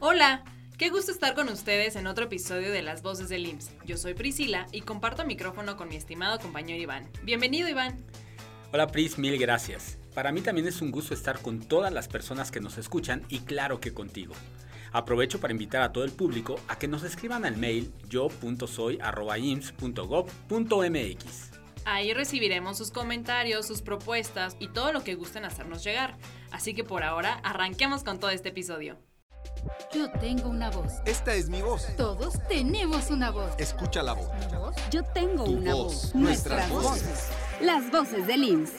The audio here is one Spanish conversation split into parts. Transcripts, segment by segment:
Hola, qué gusto estar con ustedes en otro episodio de Las Voces del IMSS. Yo soy Priscila y comparto micrófono con mi estimado compañero Iván. Bienvenido, Iván. Hola, Pris, mil gracias. Para mí también es un gusto estar con todas las personas que nos escuchan y claro que contigo. Aprovecho para invitar a todo el público a que nos escriban al mail yo.soy.ims.gov.mx. Ahí recibiremos sus comentarios, sus propuestas y todo lo que gusten hacernos llegar. Así que por ahora, arranquemos con todo este episodio. Yo tengo una voz. Esta es mi voz. Todos tenemos una voz. Escucha la voz. Yo tengo Tu una voz, voz. nuestras voces. Las voces del IMSS.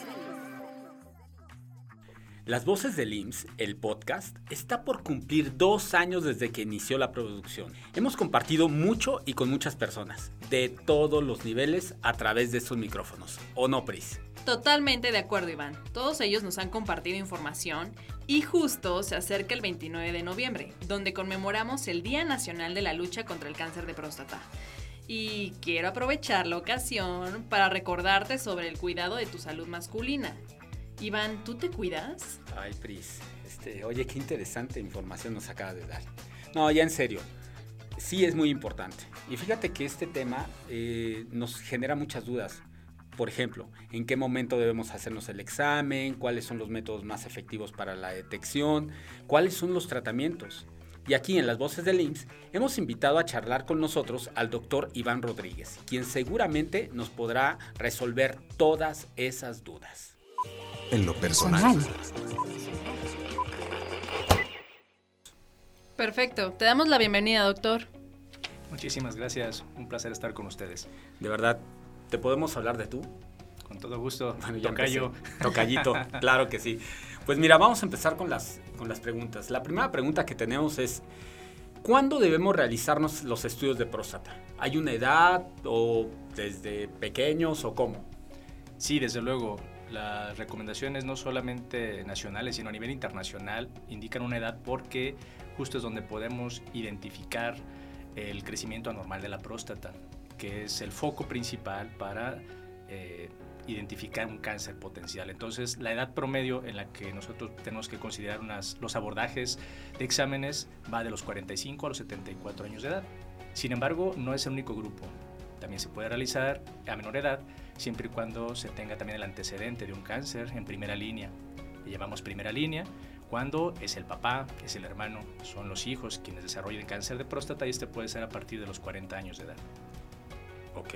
Las Voces del IMSS, el podcast, está por cumplir dos años desde que inició la producción. Hemos compartido mucho y con muchas personas, de todos los niveles, a través de estos micrófonos. ¿O no, Pris? Totalmente de acuerdo, Iván. Todos ellos nos han compartido información y justo se acerca el 29 de noviembre, donde conmemoramos el Día Nacional de la Lucha contra el Cáncer de Próstata. Y quiero aprovechar la ocasión para recordarte sobre el cuidado de tu salud masculina. Iván, ¿tú te cuidas? Ay, Pris, este, oye, qué interesante información nos acaba de dar. No, ya en serio, sí es muy importante. Y fíjate que este tema eh, nos genera muchas dudas. Por ejemplo, ¿en qué momento debemos hacernos el examen? ¿Cuáles son los métodos más efectivos para la detección? ¿Cuáles son los tratamientos? Y aquí en Las Voces del IMSS hemos invitado a charlar con nosotros al doctor Iván Rodríguez, quien seguramente nos podrá resolver todas esas dudas. En lo personal. Perfecto, te damos la bienvenida, doctor. Muchísimas gracias, un placer estar con ustedes. De verdad, ¿te podemos hablar de tú? Con todo gusto, Bueno, ya tocayo. empecé. Tocayito, claro que sí. Pues mira, vamos a empezar con las, con las preguntas. La primera pregunta que tenemos es, ¿cuándo debemos realizarnos los estudios de próstata? ¿Hay una edad o desde pequeños o cómo? Sí, desde luego, las recomendaciones no solamente nacionales, sino a nivel internacional indican una edad porque justo es donde podemos identificar el crecimiento anormal de la próstata, que es el foco principal para eh, identificar un cáncer potencial. Entonces, la edad promedio en la que nosotros tenemos que considerar los abordajes de exámenes va de los 45 a los 74 años de edad. Sin embargo, no es el único grupo. También se puede realizar a menor edad siempre y cuando se tenga también el antecedente de un cáncer en primera línea. Le llamamos primera línea cuando es el papá, es el hermano, son los hijos quienes desarrollan cáncer de próstata y este puede ser a partir de los 40 años de edad. Ok.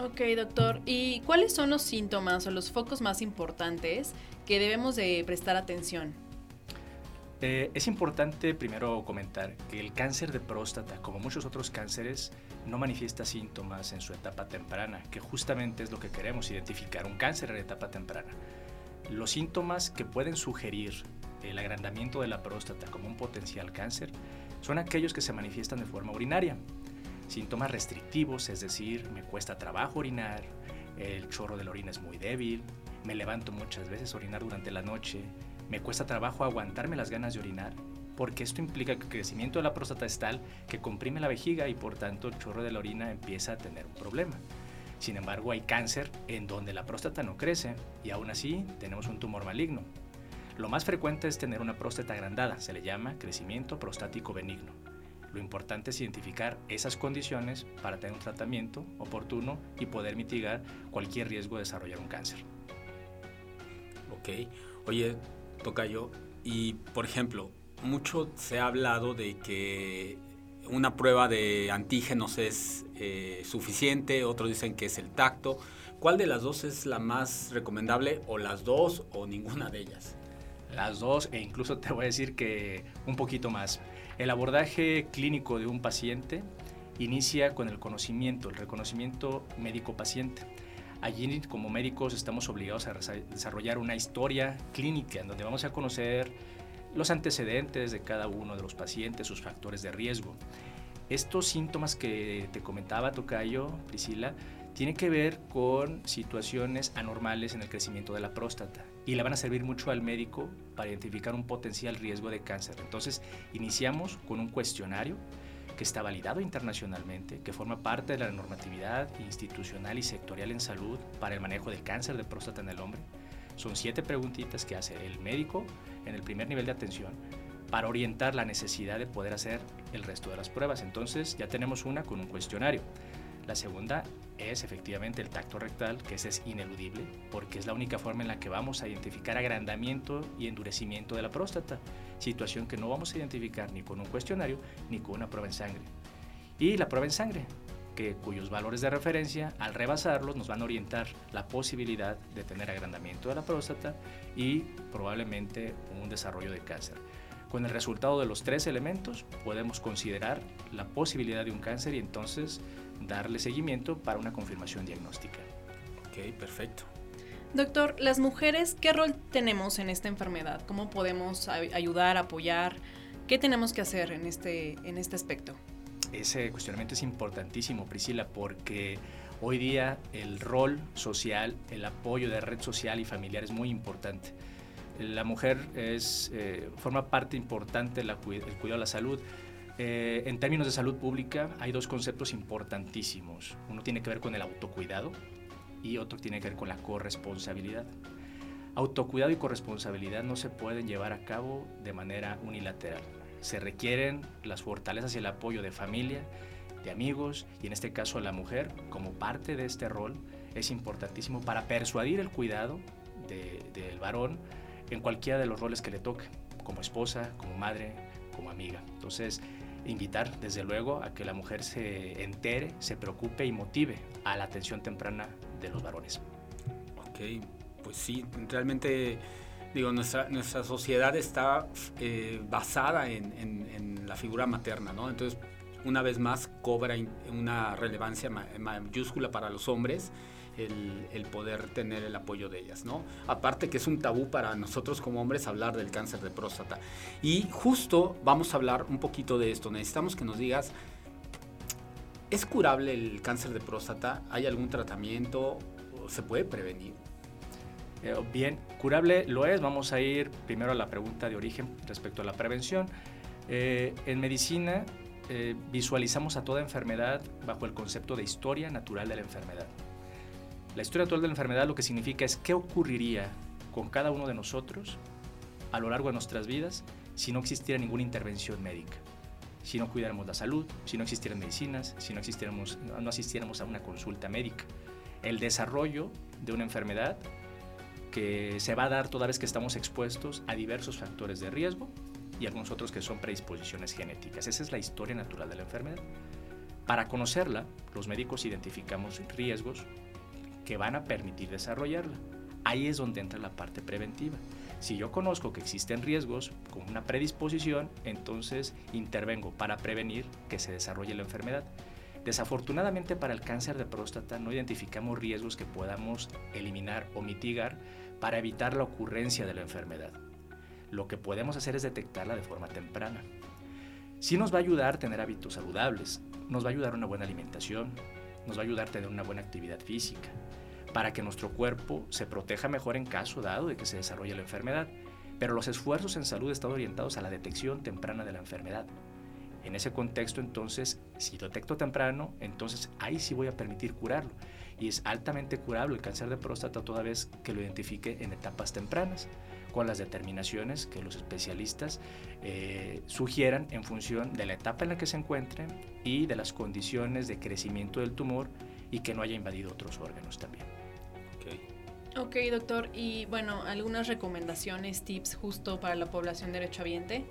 Ok, doctor. ¿Y cuáles son los síntomas o los focos más importantes que debemos de prestar atención? Eh, es importante primero comentar que el cáncer de próstata, como muchos otros cánceres, no manifiesta síntomas en su etapa temprana, que justamente es lo que queremos identificar, un cáncer en etapa temprana. Los síntomas que pueden sugerir el agrandamiento de la próstata como un potencial cáncer son aquellos que se manifiestan de forma urinaria. Síntomas restrictivos, es decir, me cuesta trabajo orinar, el chorro de la orina es muy débil, me levanto muchas veces a orinar durante la noche, me cuesta trabajo aguantarme las ganas de orinar, porque esto implica que el crecimiento de la próstata es tal que comprime la vejiga y por tanto el chorro de la orina empieza a tener un problema. Sin embargo, hay cáncer en donde la próstata no crece y aún así tenemos un tumor maligno. Lo más frecuente es tener una próstata agrandada, se le llama crecimiento prostático benigno. Lo importante es identificar esas condiciones para tener un tratamiento oportuno y poder mitigar cualquier riesgo de desarrollar un cáncer. Ok. Oye, Tocayo, y por ejemplo, mucho se ha hablado de que una prueba de antígenos es eh, suficiente, otros dicen que es el tacto. ¿Cuál de las dos es la más recomendable o las dos o ninguna de ellas? Las dos, e incluso te voy a decir que un poquito más. El abordaje clínico de un paciente inicia con el conocimiento, el reconocimiento médico-paciente. Allí como médicos estamos obligados a desarrollar una historia clínica en donde vamos a conocer los antecedentes de cada uno de los pacientes, sus factores de riesgo. Estos síntomas que te comentaba Tocayo, Priscila, tienen que ver con situaciones anormales en el crecimiento de la próstata y le van a servir mucho al médico para identificar un potencial riesgo de cáncer. Entonces, iniciamos con un cuestionario que está validado internacionalmente, que forma parte de la normatividad institucional y sectorial en salud para el manejo del cáncer de próstata en el hombre. Son siete preguntitas que hace el médico en el primer nivel de atención para orientar la necesidad de poder hacer el resto de las pruebas. Entonces ya tenemos una con un cuestionario. La segunda es efectivamente el tacto rectal, que ese es ineludible, porque es la única forma en la que vamos a identificar agrandamiento y endurecimiento de la próstata, situación que no vamos a identificar ni con un cuestionario ni con una prueba en sangre. Y la prueba en sangre, que, cuyos valores de referencia, al rebasarlos, nos van a orientar la posibilidad de tener agrandamiento de la próstata y probablemente un desarrollo de cáncer. Con el resultado de los tres elementos podemos considerar la posibilidad de un cáncer y entonces darle seguimiento para una confirmación diagnóstica. Ok, perfecto. Doctor, las mujeres, ¿qué rol tenemos en esta enfermedad? ¿Cómo podemos ay- ayudar, apoyar? ¿Qué tenemos que hacer en este, en este aspecto? Ese cuestionamiento es importantísimo, Priscila, porque hoy día el rol social, el apoyo de red social y familiar es muy importante. La mujer es, eh, forma parte importante del cuidado de la salud. Eh, en términos de salud pública hay dos conceptos importantísimos. Uno tiene que ver con el autocuidado y otro tiene que ver con la corresponsabilidad. Autocuidado y corresponsabilidad no se pueden llevar a cabo de manera unilateral. Se requieren las fortalezas y el apoyo de familia, de amigos y en este caso la mujer como parte de este rol es importantísimo para persuadir el cuidado de- del varón en cualquiera de los roles que le toque, como esposa, como madre, como amiga. Entonces, invitar desde luego a que la mujer se entere, se preocupe y motive a la atención temprana de los varones. Ok, pues sí, realmente, digo, nuestra, nuestra sociedad está eh, basada en, la figura materna, ¿no? Entonces, una vez más, cobra una relevancia ma- mayúscula para los hombres el, el poder tener el apoyo de ellas, ¿no? Aparte que es un tabú para nosotros como hombres hablar del cáncer de próstata. Y justo vamos a hablar un poquito de esto. Necesitamos que nos digas, ¿es curable el cáncer de próstata? ¿Hay algún tratamiento? ¿O ¿Se puede prevenir? Eh, bien, curable lo es. Vamos a ir primero a la pregunta de origen respecto a la prevención. Eh, en medicina eh, visualizamos a toda enfermedad bajo el concepto de historia natural de la enfermedad. La historia natural de la enfermedad lo que significa es qué ocurriría con cada uno de nosotros a lo largo de nuestras vidas si no existiera ninguna intervención médica, si no cuidáramos la salud, si no existieran medicinas, si no, existiéramos, no asistiéramos a una consulta médica. El desarrollo de una enfermedad que se va a dar toda vez que estamos expuestos a diversos factores de riesgo y algunos otros que son predisposiciones genéticas. Esa es la historia natural de la enfermedad. Para conocerla, los médicos identificamos riesgos que van a permitir desarrollarla. Ahí es donde entra la parte preventiva. Si yo conozco que existen riesgos con una predisposición, entonces intervengo para prevenir que se desarrolle la enfermedad. Desafortunadamente para el cáncer de próstata no identificamos riesgos que podamos eliminar o mitigar para evitar la ocurrencia de la enfermedad. Lo que podemos hacer es detectarla de forma temprana. Sí nos va a ayudar tener hábitos saludables, nos va a ayudar una buena alimentación, nos va a ayudar tener una buena actividad física, para que nuestro cuerpo se proteja mejor en caso dado de que se desarrolle la enfermedad. Pero los esfuerzos en salud están orientados a la detección temprana de la enfermedad. En ese contexto, entonces, si detecto temprano, entonces ahí sí voy a permitir curarlo. Y es altamente curable el cáncer de próstata toda vez que lo identifique en etapas tempranas, con las determinaciones que los especialistas eh, sugieran en función de la etapa en la que se encuentren y de las condiciones de crecimiento del tumor y que no haya invadido otros órganos también. Ok. Ok, doctor. Y bueno, algunas recomendaciones, tips justo para la población derechohabiente.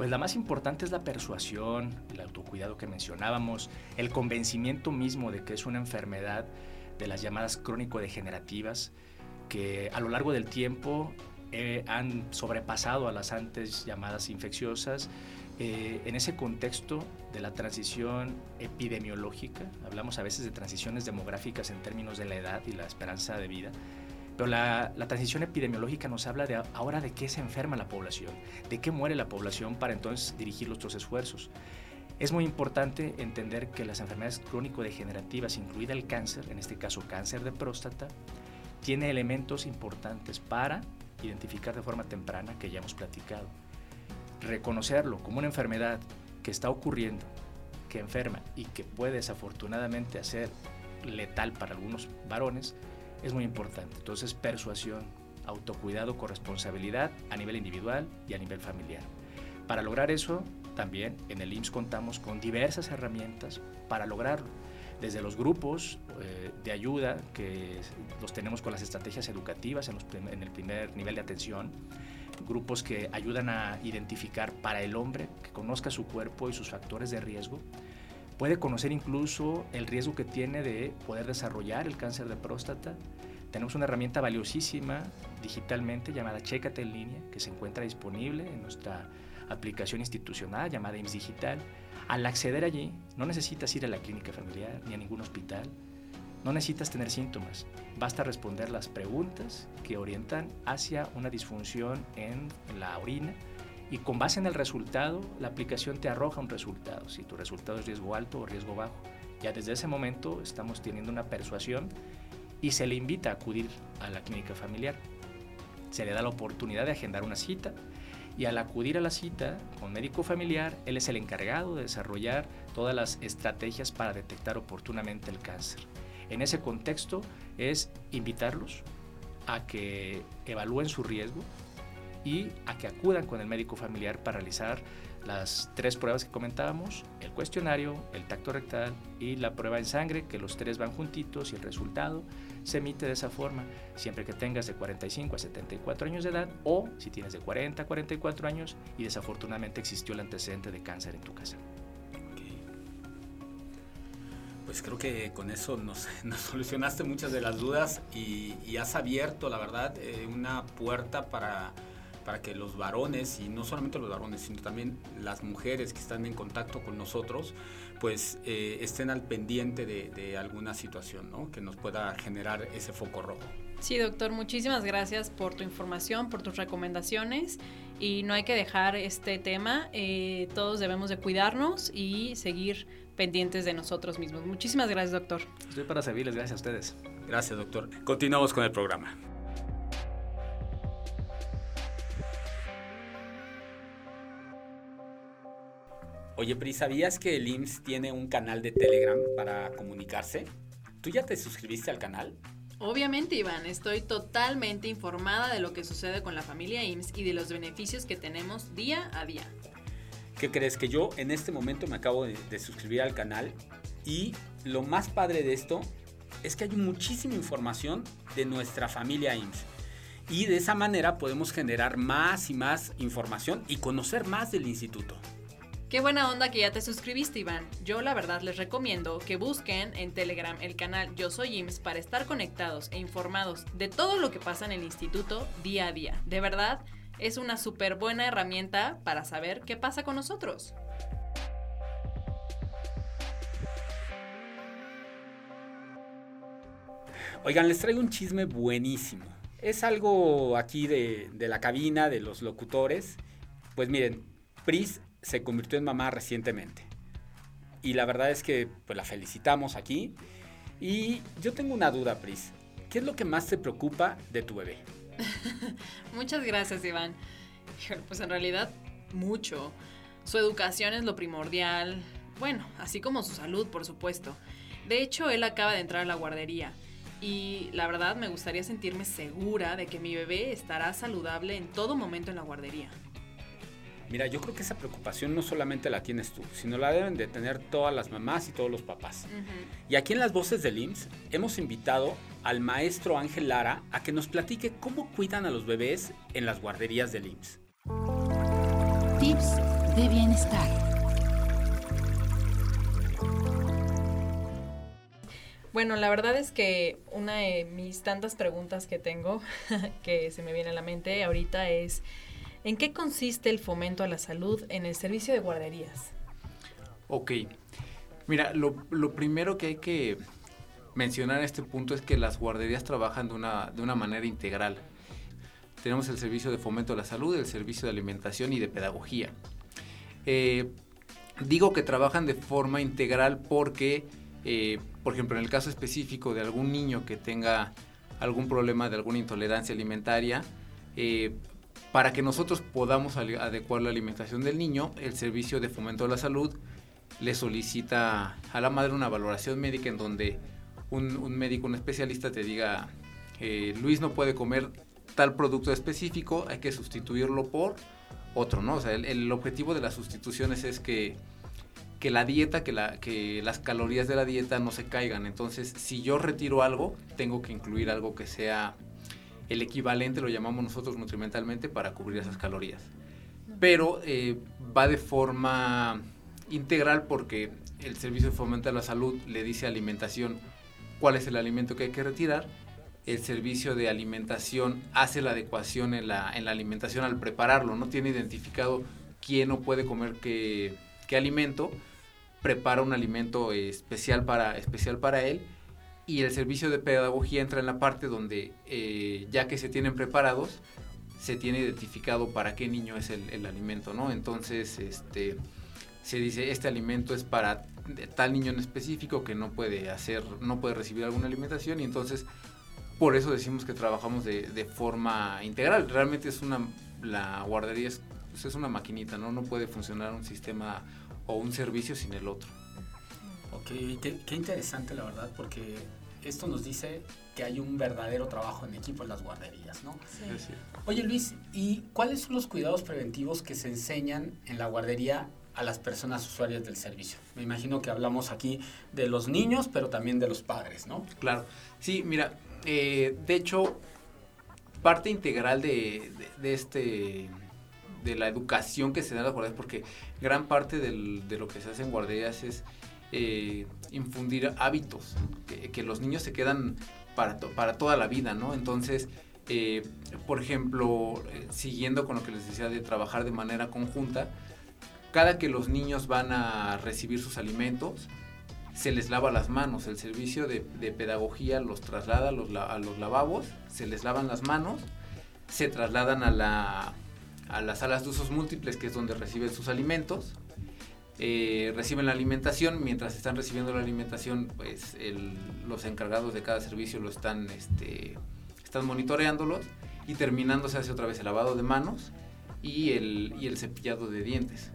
Pues la más importante es la persuasión, el autocuidado que mencionábamos, el convencimiento mismo de que es una enfermedad de las llamadas crónico-degenerativas que a lo largo del tiempo eh, han sobrepasado a las antes llamadas infecciosas. Eh, en ese contexto de la transición epidemiológica, hablamos a veces de transiciones demográficas en términos de la edad y la esperanza de vida, pero la, transición epidemiológica nos habla de ahora de qué se enferma la población, de qué muere la población para entonces dirigir nuestros esfuerzos. Es muy importante entender que las enfermedades crónico-degenerativas, incluida el cáncer, en este caso cáncer de próstata, tiene elementos importantes para identificar de forma temprana que ya hemos platicado. Reconocerlo como una enfermedad que está ocurriendo, que enferma y que puede desafortunadamente hacer letal para algunos varones, es muy importante. Entonces, persuasión, autocuidado, corresponsabilidad a nivel individual y a nivel familiar. Para lograr eso, también en el IMSS contamos con diversas herramientas para lograrlo. Desde los grupos eh, de ayuda, que los tenemos con las estrategias educativas en, el primer nivel de atención, grupos que ayudan a identificar para el hombre, que conozca su cuerpo y sus factores de riesgo, puede conocer incluso el riesgo que tiene de poder desarrollar el cáncer de próstata. Tenemos una herramienta valiosísima digitalmente llamada Chécate en línea, que se encuentra disponible en nuestra aplicación institucional llamada IMSS Digital. Al acceder allí, no necesitas ir a la clínica familiar ni a ningún hospital, no necesitas tener síntomas, basta responder las preguntas que orientan hacia una disfunción en la orina y con base en el resultado, la aplicación te arroja un resultado, si tu resultado es riesgo alto o riesgo bajo. Ya desde ese momento estamos teniendo una persuasión y se le invita a acudir a la clínica familiar. Se le da la oportunidad de agendar una cita y al acudir a la cita con médico familiar, él es el encargado de desarrollar todas las estrategias para detectar oportunamente el cáncer. En ese contexto es invitarlos a que evalúen su riesgo, y a que acudan con el médico familiar para realizar las tres pruebas que comentábamos, el cuestionario, el tacto rectal y la prueba en sangre, que los tres van juntitos y el resultado se emite de esa forma, siempre que tengas de 45 a 74 años de edad o si tienes de 40 a 44 años y desafortunadamente existió el antecedente de cáncer en tu casa. Pues creo que con eso nos, solucionaste muchas de las dudas y, has abierto, la verdad, eh, una puerta para para que los varones, y no solamente los varones, sino también las mujeres que están en contacto con nosotros, pues eh, estén al pendiente de, alguna situación ¿no? que nos pueda generar ese foco rojo. Sí, doctor, muchísimas gracias por tu información, por tus recomendaciones y no hay que dejar este tema. Eh, todos debemos de cuidarnos y seguir pendientes de nosotros mismos. Muchísimas gracias, doctor. Estoy para servirles, gracias a ustedes. Gracias, doctor. Continuamos con el programa. Oye, Pri, ¿sabías que el IMSS tiene un canal de Telegram para comunicarse? ¿Tú ya te suscribiste al canal? Obviamente, Iván, estoy totalmente informada de lo que sucede con la familia IMSS y de los beneficios que tenemos día a día. ¿Qué crees? Que yo en este momento me acabo de, de suscribir al canal y lo más padre de esto es que hay muchísima información de nuestra familia IMSS. Y de esa manera podemos generar más y más información y conocer más del instituto. Qué buena onda que ya te suscribiste, Iván. Yo la verdad les recomiendo que busquen en Telegram el canal Yo Soy IMSS para estar conectados e informados de todo lo que pasa en el instituto día a día. De verdad, es una súper buena herramienta para saber qué pasa con nosotros. Oigan, les traigo un chisme buenísimo. Es algo aquí de, de la cabina, de los locutores. Pues miren, Pris se convirtió en mamá recientemente. Y la verdad es que pues, la felicitamos aquí. Y yo tengo una duda, Pris. ¿Qué es lo que más te preocupa de tu bebé? Muchas gracias, Iván. Pues en realidad, mucho. Su educación es lo primordial. Bueno, así como su salud, por supuesto. De hecho, él acaba de entrar a la guardería. Y la verdad me gustaría sentirme segura de que mi bebé estará saludable en todo momento en la guardería. Mira, yo creo que esa preocupación no solamente la tienes tú, sino la deben de tener todas las mamás y todos los papás. Y aquí en las voces del IMSS hemos invitado al maestro Ángel Lara a que nos platique cómo cuidan a los bebés en las guarderías del IMSS. Tips de bienestar. Bueno, la verdad es que una de mis tantas preguntas que tengo, que se me viene a la mente ahorita es ¿En qué consiste el fomento a la salud en el servicio de guarderías? Ok, mira, lo, primero que hay que mencionar en este punto es que las guarderías trabajan de una, de una manera integral. Tenemos el servicio de fomento a la salud, el servicio de alimentación y de pedagogía. Eh, digo que trabajan de forma integral porque, eh, por ejemplo, en el caso específico de algún niño que tenga algún problema de alguna intolerancia alimentaria, eh, para que nosotros podamos adecuar la alimentación del niño, el Servicio de Fomento de la Salud le solicita a la madre una valoración médica en donde un, médico, un especialista te diga, eh, Luis no puede comer tal producto específico, hay que sustituirlo por otro, ¿no? O sea, el, el objetivo de las sustituciones es que, que la dieta, que, la, que las calorías de la dieta no se caigan. Entonces, si yo retiro algo, tengo que incluir algo que sea el equivalente, lo llamamos nosotros nutrimentalmente, para cubrir esas calorías. Pero eh, va de forma integral porque el Servicio de Fomento de la Salud le dice a alimentación cuál es el alimento que hay que retirar. El servicio de alimentación hace la adecuación en la, en la alimentación al prepararlo. No tiene identificado quién no puede comer qué, qué alimento. Prepara un alimento especial para, especial para él. Y el servicio de pedagogía entra en la parte donde, eh, ya que se tienen preparados, se tiene identificado para qué niño es el, alimento, ¿no? Entonces, este se dice este alimento es para tal niño en específico que no puede hacer, no puede recibir alguna alimentación y entonces por eso decimos que trabajamos de, forma integral. Realmente es una, la guardería es, pues, es una maquinita, ¿no? No puede funcionar un sistema o un servicio sin el otro. Ok, qué interesante la verdad, porque esto nos dice que hay un verdadero trabajo en equipo en las guarderías, ¿no? Decir, Oye Luis, ¿y cuáles son los cuidados preventivos que se enseñan en la guardería a las personas usuarias del servicio? Me imagino que hablamos aquí de los niños, pero también de los padres, ¿no? Claro. Sí, mira, eh, de hecho, parte integral de, de- de este de la educación que se da en las guarderías, porque gran parte del- de lo que se hace en guarderías es eh, infundir hábitos, que, los niños se quedan para, para toda la vida, ¿no? Entonces, eh, por ejemplo, eh, siguiendo con lo que les decía de trabajar de manera conjunta, cada que los niños van a recibir sus alimentos, se les lava las manos. El servicio de, pedagogía los traslada a los, a los lavabos, se les lavan las manos, se trasladan a, la, a las salas de usos múltiples, que es donde reciben sus alimentos. Eh, reciben la alimentación, mientras están recibiendo la alimentación, pues los encargados de cada servicio lo están, este, están monitoreándolos y terminando se hace otra vez el lavado de manos y el, y el cepillado de dientes.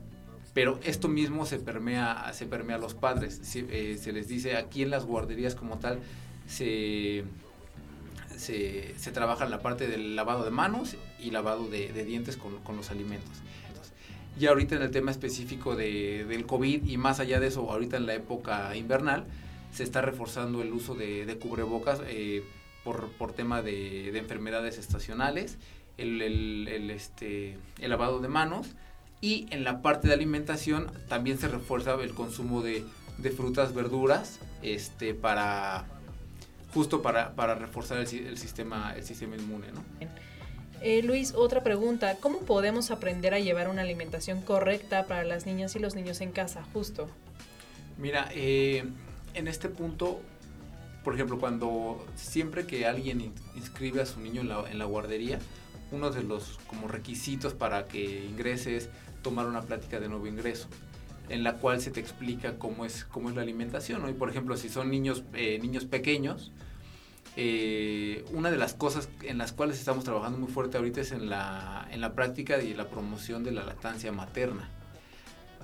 Pero esto mismo se permea, se permea a los padres. Se, eh, se les dice aquí en las guarderías como tal, se, se, se trabaja en la parte del lavado de manos y lavado de, de dientes con, con los alimentos. Ya ahorita en el tema específico de, del COVID y más allá de eso, ahorita en la época invernal, se está reforzando el uso de, cubrebocas eh, por, por tema de, de enfermedades estacionales, el, el- este, el lavado de manos y en la parte de alimentación también se refuerza el consumo de, de frutas, verduras, este, para justo para, para reforzar el, el sistema, el sistema inmune, ¿no? Eh, Luis, otra pregunta. ¿Cómo podemos aprender a llevar una alimentación correcta para las niñas y los niños en casa? Justo. Mira, eh, en este punto, por ejemplo, cuando siempre que alguien in- inscribe a su niño en la, guardería, uno de los como requisitos para que ingreses es tomar una plática de nuevo ingreso en la cual se te explica cómo es, cómo es la alimentación. ¿no? Y por ejemplo, si son niños, eh, niños pequeños, eh, una de las cosas en las cuales estamos trabajando muy fuerte ahorita es en la, en la práctica y la promoción de la lactancia materna.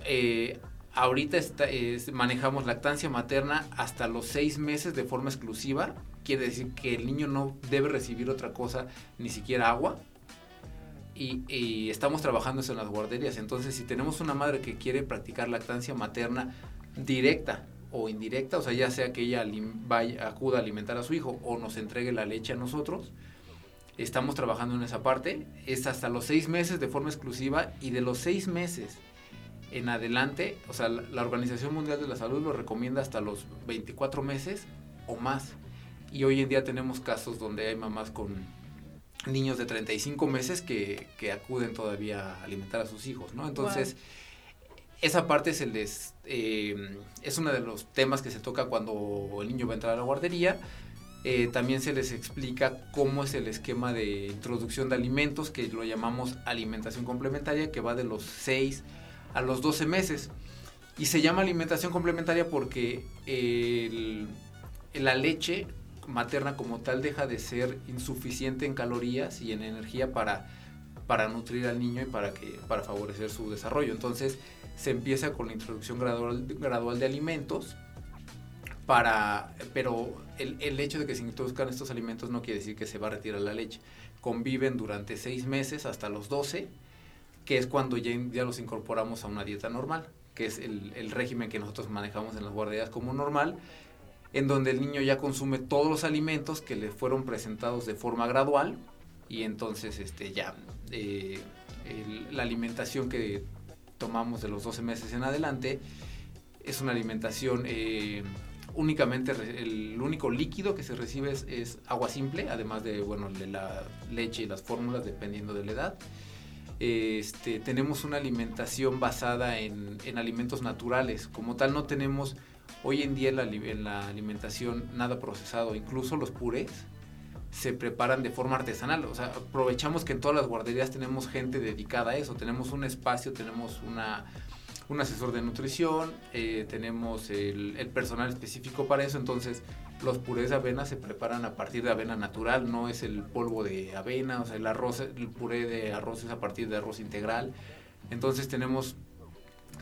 Eh, ahorita está- es- manejamos lactancia materna hasta los seis meses de forma exclusiva. Quiere decir que el niño no debe recibir otra cosa, ni siquiera agua. Y, y estamos trabajando eso en las guarderías. Entonces, si tenemos una madre que quiere practicar lactancia materna directa o indirecta, o sea, ya sea que ella vaya, acuda a alimentar a su hijo o nos entregue la leche a nosotros, estamos trabajando en esa parte. Es hasta los seis meses de forma exclusiva y de los seis meses en adelante, o sea, la, Organización Mundial de la Salud lo recomienda hasta los 24 meses o más. Y hoy en día tenemos casos donde hay mamás con niños de 35 meses que acuden todavía a alimentar a sus hijos, ¿no? Entonces, esa parte se les, eh, es uno de los temas que se toca cuando el niño va a entrar a la guardería. Eh, también se les explica cómo es el esquema de introducción de alimentos, que lo llamamos alimentación complementaria, que va de los 6 a los 12 meses. Y se llama alimentación complementaria porque la leche materna como tal deja de ser insuficiente en calorías y en energía para, para nutrir al niño y para, que, para favorecer su desarrollo. Entonces se empieza con la introducción gradual, gradual de alimentos para, pero el, el hecho de que se introduzcan estos alimentos no quiere decir que se va a retirar la leche. Conviven durante seis meses hasta los 12 que es cuando ya, ya los incorporamos a una dieta normal, que es el, el régimen que nosotros manejamos en las guarderías como normal, en donde el niño ya consume todos los alimentos que le fueron presentados de forma gradual y entonces este ya eh, el- la alimentación que tomamos de los 12 meses en adelante es una alimentación eh, únicamente el único líquido que se recibe es, es agua simple además de bueno de la leche y las fórmulas dependiendo de la edad este, tenemos una alimentación basada en, en alimentos naturales. Como tal, no tenemos hoy en día en la, en la alimentación nada procesado. Incluso los purés se preparan de forma artesanal. O sea, aprovechamos que en todas las guarderías tenemos gente dedicada a eso. Tenemos un espacio, tenemos una, un asesor de nutrición, eh, tenemos el, personal específico para eso. Entonces, los purés de avena se preparan a partir de avena natural, no es el polvo de avena, o sea, el arroz, el puré de arroz es a partir de arroz integral. Entonces tenemos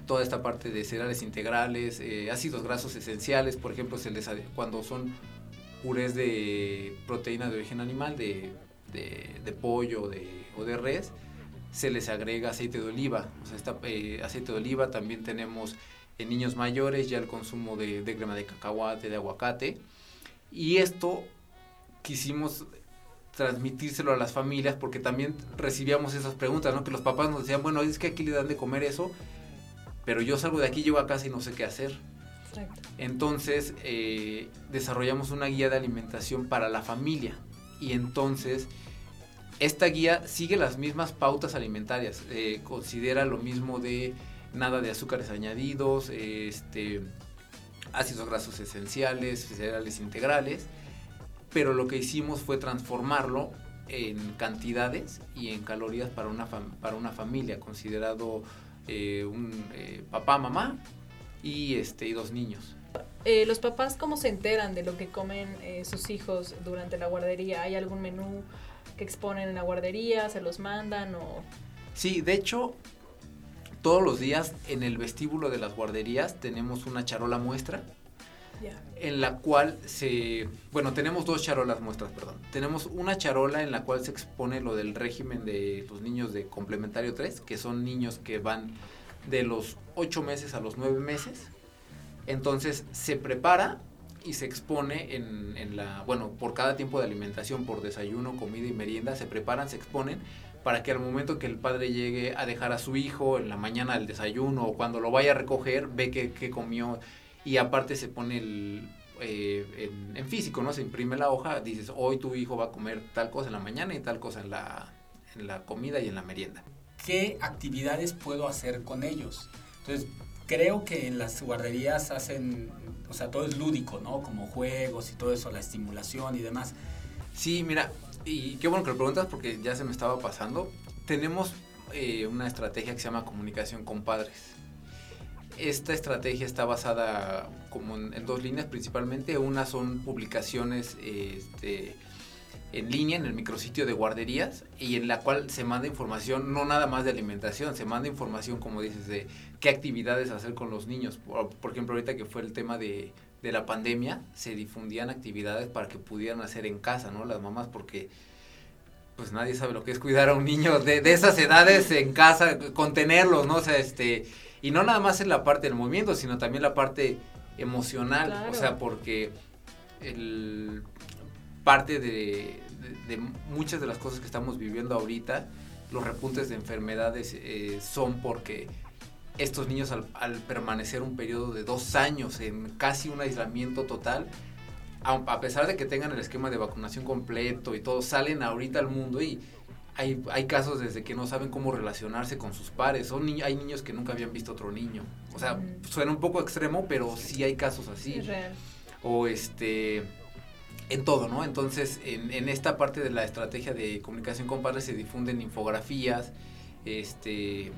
toda esta parte de cereales integrales, eh, ácidos grasos esenciales, por ejemplo, se les cuando son purés de proteína de origen animal, de, de- de pollo de- o de res, se les agrega aceite de oliva. O sea, esta, eh, aceite de oliva también tenemos en niños mayores ya el consumo de, de crema de cacahuate, de aguacate. Y esto quisimos transmitírselo a las familias porque también recibíamos esas preguntas, ¿no? Que los papás nos decían, bueno, es que aquí le dan de comer eso, pero yo salgo de aquí, llego a casa y no sé qué hacer. Entonces eh, desarrollamos una guía de alimentación para la familia. Y entonces esta guía sigue las mismas pautas alimentarias, eh, considera lo mismo de nada de azúcares añadidos, este, ácidos grasos esenciales, cereales integrales, pero lo que hicimos fue transformarlo en cantidades y en calorías para una, para una familia, considerado eh, un papá, mamá y, este, y dos niños. Eh, ¿Los papás cómo se enteran de lo que comen eh, sus hijos durante la guardería? ¿Hay algún menú que exponen en la guardería? ¿Se los mandan o...? Sí, de hecho, todos los días en el vestíbulo de las guarderías tenemos una charola muestra Ya. en la cual se, bueno, tenemos dos charolas muestras, perdón. Tenemos una charola en la cual se expone lo del régimen de los niños de complementario 3, que son niños que van de los 8 meses a los 9 meses. Entonces se prepara y se expone en, en la, bueno, por cada tiempo de alimentación, por desayuno, comida y merienda, se preparan, se exponen para que al momento que el padre llegue a dejar a su hijo en la mañana del desayuno o cuando lo vaya a recoger, ve que, que comió y aparte se pone el, eh, en, en físico, ¿no? Se imprime la hoja, dices, hoy tu hijo va a comer tal cosa en la mañana y tal cosa en la, en la comida y en la merienda. Qué actividades puedo hacer con ellos. Entonces, creo que en las guarderías hacen, o sea, todo es lúdico, ¿no? Como juegos y todo eso, la estimulación y demás. Sí, mira, y qué bueno que lo preguntas porque ya se me estaba pasando. Tenemos eh, una estrategia que se llama comunicación con padres. Esta estrategia está basada como en, en dos líneas principalmente. Una son publicaciones este, en línea en el micrositio de guarderías y en la cual se manda información no nada más de alimentación, se manda información como dices de qué actividades hacer con los niños. Por, por ejemplo, ahorita que fue el tema de, de la pandemia, se difundían actividades para que pudieran hacer en casa, ¿no? Las mamás porque pues nadie sabe lo que es cuidar a un niño de, de esas edades en casa, contenerlos, ¿no? O sea, este, y no nada más en la parte del movimiento, sino también la parte emocional, Claro. o sea, porque el parte de, de- de muchas de las cosas que estamos viviendo ahorita, los repuntes de enfermedades eh, son porque estos niños al, al permanecer un periodo de dos años en casi un aislamiento total, a, a pesar de que tengan el esquema de vacunación completo y todo, salen ahorita al mundo y hay, hay casos desde que no saben cómo relacionarse con sus pares. Son ni- hay niños que nunca habían visto otro niño. O sea, suena un poco extremo, pero sí hay casos así real. o este en todo, ¿no? Entonces, en, en esta parte de la estrategia de comunicación con padres se difunden infografías, este,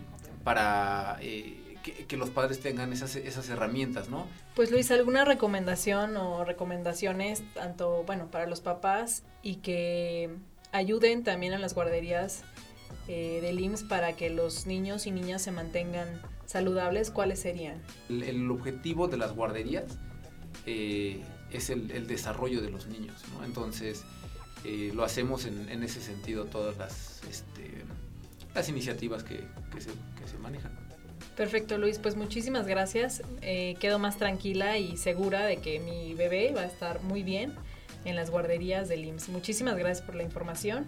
para eh, que, que los padres tengan esas, esas herramientas, ¿no? Pues Luis, ¿alguna recomendación o recomendaciones, tanto, bueno, para los papás y que ayuden también a las guarderías eh, del IMSS para que los niños y niñas se mantengan saludables? ¿Cuáles serían? El, el objetivo de las guarderías eh, es el, el desarrollo de los niños, ¿no? Entonces, eh, lo hacemos en, en ese sentido todas las, este, las iniciativas que, que se, que se manejan. Perfecto, Luis. Pues muchísimas gracias. Eh, quedo más tranquila y segura de que mi bebé va a estar muy bien en las guarderías del IMSS. Muchísimas gracias por la información.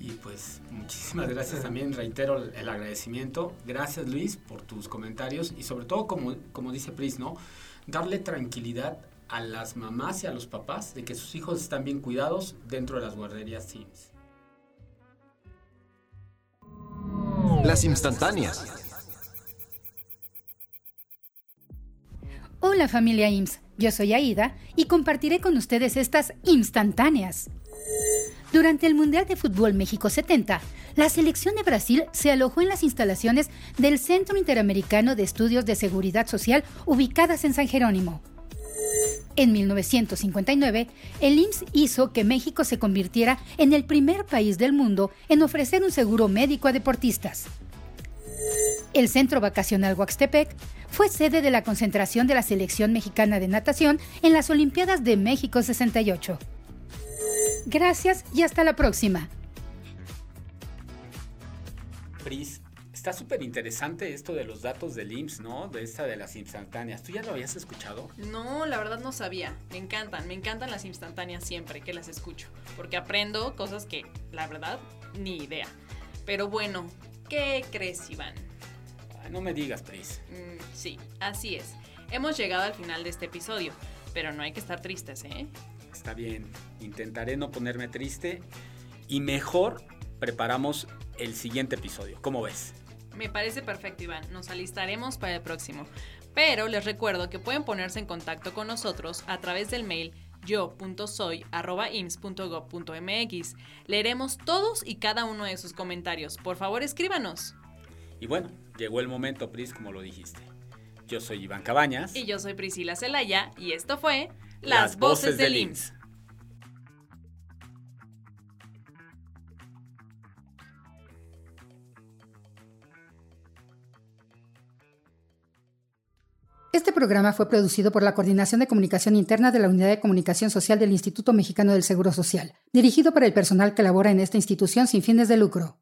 Y pues muchísimas gracias también, reitero el, el agradecimiento. Gracias Luis por tus comentarios y sobre todo, como, como dice Pris, ¿no? Darle tranquilidad a las mamás y a los papás de que sus hijos están bien cuidados dentro de las guarderías Sims. Las instantáneas. Hola familia IMSS, yo soy Aida y compartiré con ustedes estas instantáneas. Durante el Mundial de Fútbol México 70, la selección de Brasil se alojó en las instalaciones del Centro Interamericano de Estudios de Seguridad Social ubicadas en San Jerónimo. En 1959, el IMSS hizo que México se convirtiera en el primer país del mundo en ofrecer un seguro médico a deportistas. El Centro Vacacional Huaxtepec fue sede de la concentración de la selección mexicana de natación en las Olimpiadas de México 68. Gracias y hasta la próxima. Está súper interesante esto de los datos del IMSS, ¿no? De esta de las instantáneas. ¿Tú ya lo habías escuchado? No, la verdad no sabía. Me encantan, me encantan las instantáneas siempre que las escucho. Porque aprendo cosas que, la verdad, ni idea. Pero bueno, ¿qué crees, Iván? Ay, no me digas, Pris. Mm, sí, así es. Hemos llegado al final de este episodio. Pero no hay que estar tristes, ¿eh? Está bien, intentaré no ponerme triste y mejor preparamos el siguiente episodio. ¿Cómo ves? Me parece perfecto, Iván. Nos alistaremos para el próximo. Pero les recuerdo que pueden ponerse en contacto con nosotros a través del mail yo.soy.ims.gov.mx. Leeremos todos y cada uno de sus comentarios. Por favor, escríbanos. Y bueno, llegó el momento, Pris, como lo dijiste. Yo soy Iván Cabañas. Y yo soy Priscila Celaya y esto fue Las Voces del IMSS. Este programa fue producido por la Coordinación de Comunicación Interna de la Unidad de Comunicación Social del Instituto Mexicano del Seguro Social, dirigido para el personal que labora en esta institución sin fines de lucro.